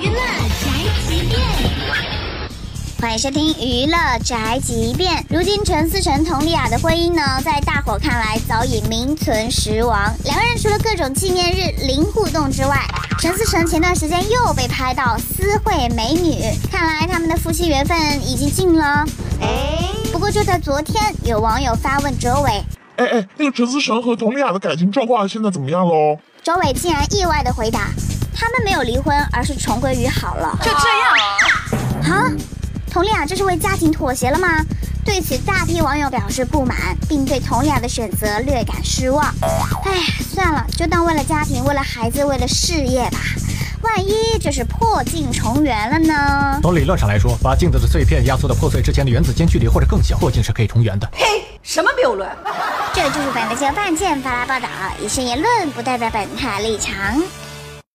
娱乐宅急变欢迎收听娱乐宅急便。如今陈思诚佟丽娅的婚姻呢，在大伙看来早已名存实亡。两个人除了各种纪念日零互动之外，陈思诚前段时间又被拍到私会美女，看来他们的夫妻缘分已经尽了。哎，不过就在昨天，有网友发问周伟：“哎哎，那个陈思诚和佟丽娅的感情状况现在怎么样喽？”周伟竟然意外的回答：“他们没有离婚，而是重归于好了。”就这样啊？佟丽娅这是为家庭妥协了吗？对此，大批网友表示不满，并对佟丽娅的选择略感失望。哎，算了，就当为了家庭、为了孩子、为了事业吧。万一这是破镜重圆了呢？从理论上来说，把镜子的碎片压缩到破碎之前的原子间距离或者更小，破镜是可以重圆的。嘿，什么谬论？这就是本台新闻半件发来报道，以上言论不代表本台立场。